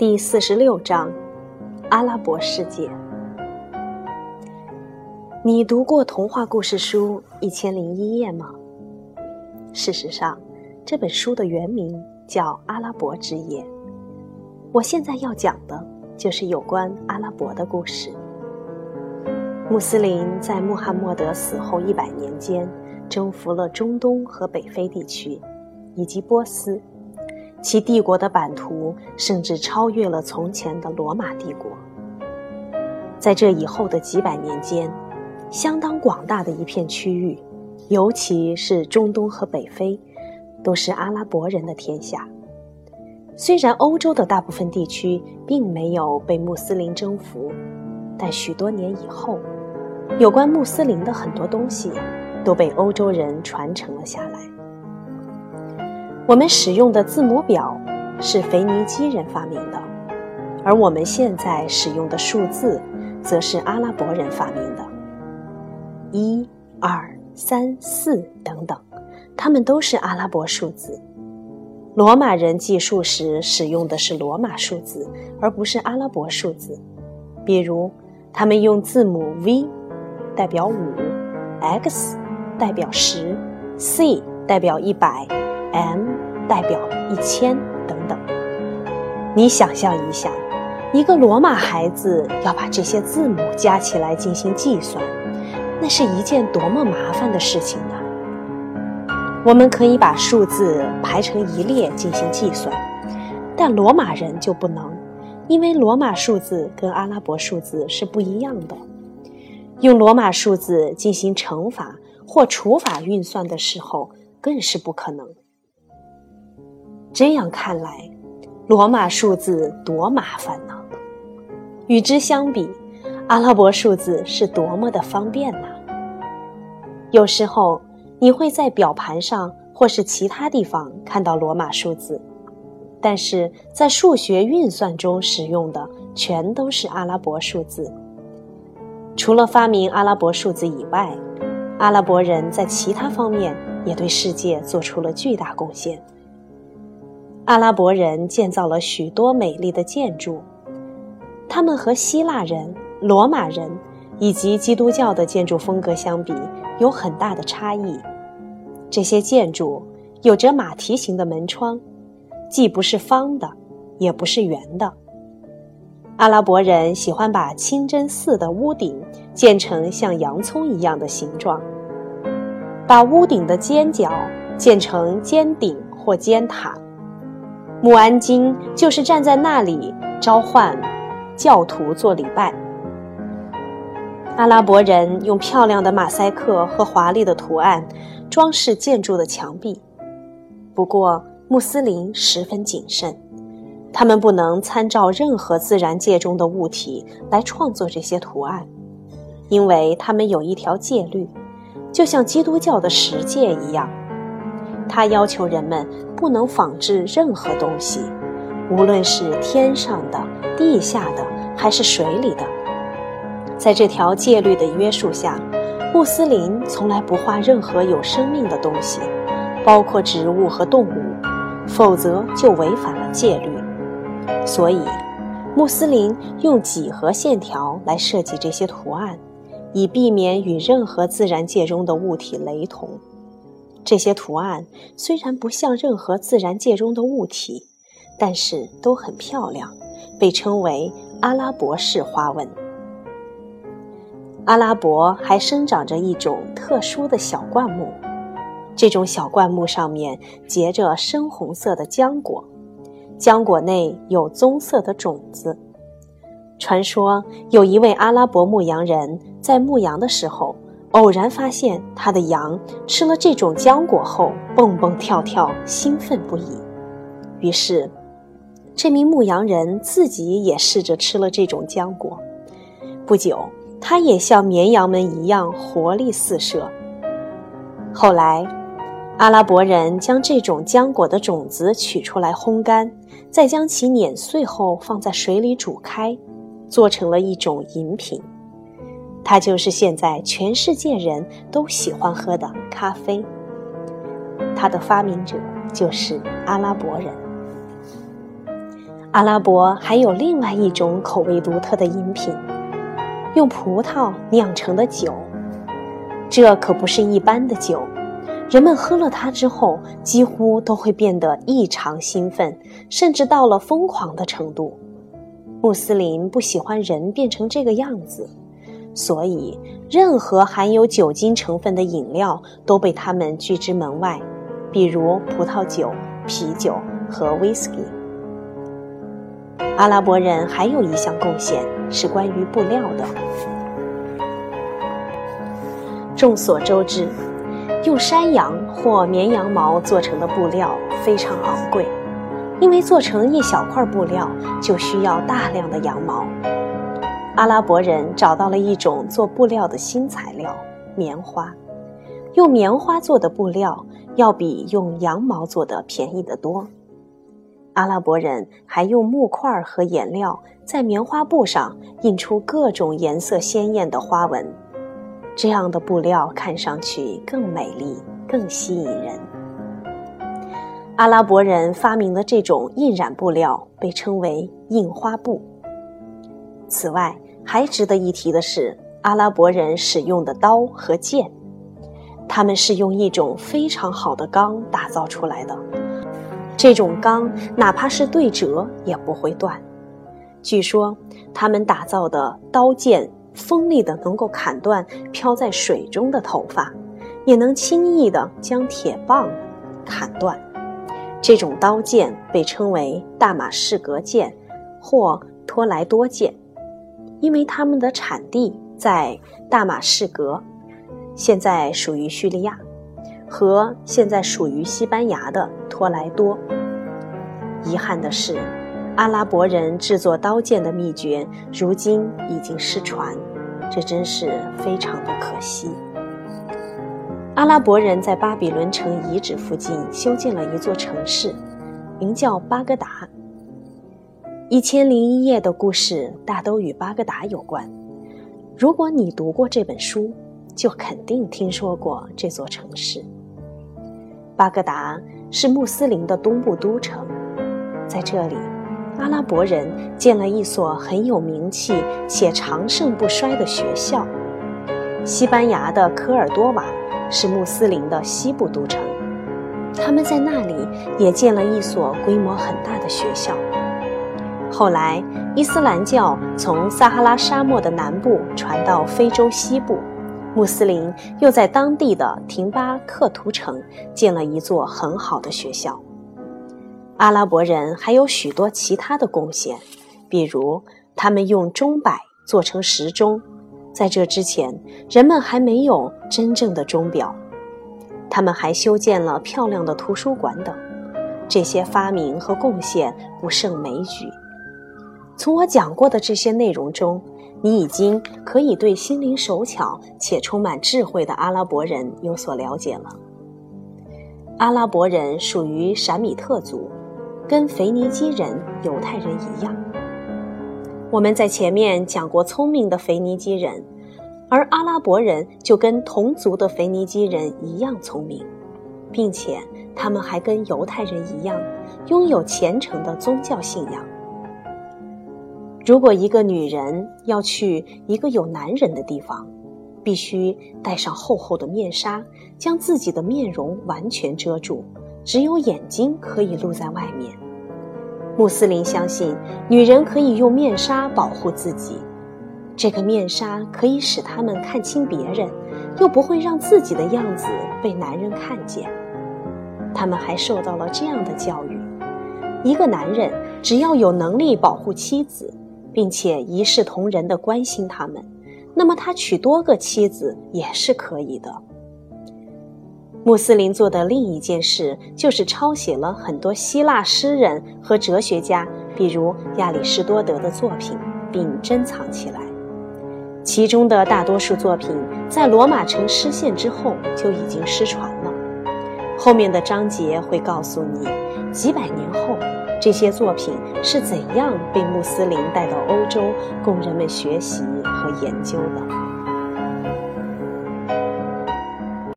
第四十六章：阿拉伯世界。你读过童话故事书《一千零一夜》吗？事实上，这本书的原名叫《阿拉伯之夜》。我现在要讲的就是有关阿拉伯的故事。穆斯林在穆罕默德死后一百年间，征服了中东和北非地区，以及波斯。其帝国的版图甚至超越了从前的罗马帝国。在这以后的几百年间，相当广大的一片区域，尤其是中东和北非，都是阿拉伯人的天下。虽然欧洲的大部分地区并没有被穆斯林征服，但许多年以后，有关穆斯林的很多东西都被欧洲人传承了下来。我们使用的字母表是腓尼基人发明的，而我们现在使用的数字则是阿拉伯人发明的。一、二、三、四等等，它们都是阿拉伯数字。罗马人计数时使用的是罗马数字，而不是阿拉伯数字。比如，他们用字母 V 代表五，X 代表十，C 代表一百。M 代表一千等等。你想象一下，一个罗马孩子要把这些字母加起来进行计算，那是一件多么麻烦的事情呢？我们可以把数字排成一列进行计算，但罗马人就不能，因为罗马数字跟阿拉伯数字是不一样的。用罗马数字进行乘法或除法运算的时候，更是不可能。这样看来，罗马数字多麻烦呢。与之相比，阿拉伯数字是多么的方便呢？有时候你会在表盘上或是其他地方看到罗马数字，但是在数学运算中使用的全都是阿拉伯数字。除了发明阿拉伯数字以外，阿拉伯人在其他方面也对世界做出了巨大贡献。阿拉伯人建造了许多美丽的建筑，他们和希腊人、罗马人以及基督教的建筑风格相比有很大的差异。这些建筑有着马蹄形的门窗，既不是方的，也不是圆的。阿拉伯人喜欢把清真寺的屋顶建成像洋葱一样的形状，把屋顶的尖角建成尖顶或尖塔。穆安金就是站在那里召唤教徒做礼拜。阿拉伯人用漂亮的马赛克和华丽的图案装饰建筑的墙壁，不过穆斯林十分谨慎，他们不能参照任何自然界中的物体来创作这些图案，因为他们有一条戒律，就像基督教的十诫一样。他要求人们不能仿制任何东西，无论是天上的、地下的，还是水里的。在这条戒律的约束下，穆斯林从来不画任何有生命的东西，包括植物和动物，否则就违反了戒律。所以，穆斯林用几何线条来设计这些图案，以避免与任何自然界中的物体雷同。这些图案虽然不像任何自然界中的物体，但是都很漂亮，被称为阿拉伯式花纹。阿拉伯还生长着一种特殊的小灌木，这种小灌木上面结着深红色的浆果，浆果内有棕色的种子。传说有一位阿拉伯牧羊人在牧羊的时候。偶然发现他的羊吃了这种浆果后蹦蹦跳跳，兴奋不已。于是，这名牧羊人自己也试着吃了这种浆果。不久，他也像绵羊们一样活力四射。后来，阿拉伯人将这种浆果的种子取出来烘干，再将其碾碎后放在水里煮开，做成了一种饮品。它就是现在全世界人都喜欢喝的咖啡。它的发明者就是阿拉伯人。阿拉伯还有另外一种口味独特的饮品，用葡萄酿成的酒。这可不是一般的酒，人们喝了它之后，几乎都会变得异常兴奋，甚至到了疯狂的程度。穆斯林不喜欢人变成这个样子，所以任何含有酒精成分的饮料都被他们拒之门外，比如葡萄酒、啤酒和威士忌。阿拉伯人还有一项贡献是关于布料的。众所周知，用山羊或绵羊毛做成的布料非常昂贵，因为做成一小块布料就需要大量的羊毛。阿拉伯人找到了一种做布料的新材料——棉花。用棉花做的布料要比用羊毛做的便宜得多。阿拉伯人还用木块和颜料在棉花布上印出各种颜色鲜艳的花纹。这样的布料看上去更美丽、更吸引人。阿拉伯人发明的这种印染布料被称为印花布。此外，还值得一提的是，阿拉伯人使用的刀和剑，他们是用一种非常好的钢打造出来的。这种钢哪怕是对折也不会断。据说，他们打造的刀剑。锋利的能够砍断漂在水中的头发，也能轻易的将铁棒砍断。这种刀剑被称为大马士革剑或托莱多剑，因为它们的产地在大马士革，现在属于叙利亚，和现在属于西班牙的托莱多。遗憾的是。阿拉伯人制作刀剑的秘诀，如今已经失传，这真是非常的可惜。阿拉伯人在巴比伦城遗址附近修建了一座城市，名叫巴格达。一千零一夜的故事大都与巴格达有关。如果你读过这本书，就肯定听说过这座城市。巴格达是穆斯林的东部都城，在这里。阿拉伯人建了一所很有名气且长盛不衰的学校。西班牙的科尔多瓦是穆斯林的西部都城，他们在那里也建了一所规模很大的学校。后来，伊斯兰教从撒哈拉沙漠的南部传到非洲西部，穆斯林又在当地的廷巴克图城建了一座很好的学校。阿拉伯人还有许多其他的贡献，比如他们用钟摆做成时钟，在这之前人们还没有真正的钟表。他们还修建了漂亮的图书馆等，这些发明和贡献不胜枚举。从我讲过的这些内容中，你已经可以对心灵手巧且充满智慧的阿拉伯人有所了解了。阿拉伯人属于闪米特族。跟腓尼基人、犹太人一样，我们在前面讲过聪明的腓尼基人，而阿拉伯人就跟同族的腓尼基人一样聪明，并且他们还跟犹太人一样，拥有虔诚的宗教信仰。如果一个女人要去一个有男人的地方，必须戴上厚厚的面纱，将自己的面容完全遮住。只有眼睛可以露在外面。穆斯林相信，女人可以用面纱保护自己，这个面纱可以使她们看清别人，又不会让自己的样子被男人看见。他们还受到了这样的教育：一个男人只要有能力保护妻子，并且一视同仁地关心他们，那么他娶多个妻子也是可以的。穆斯林做的另一件事，就是抄写了很多希腊诗人和哲学家，比如亚里士多德的作品，并珍藏起来。其中的大多数作品在罗马城失陷之后就已经失传了。后面的章节会告诉你，几百年后这些作品是怎样被穆斯林带到欧洲，供人们学习和研究的。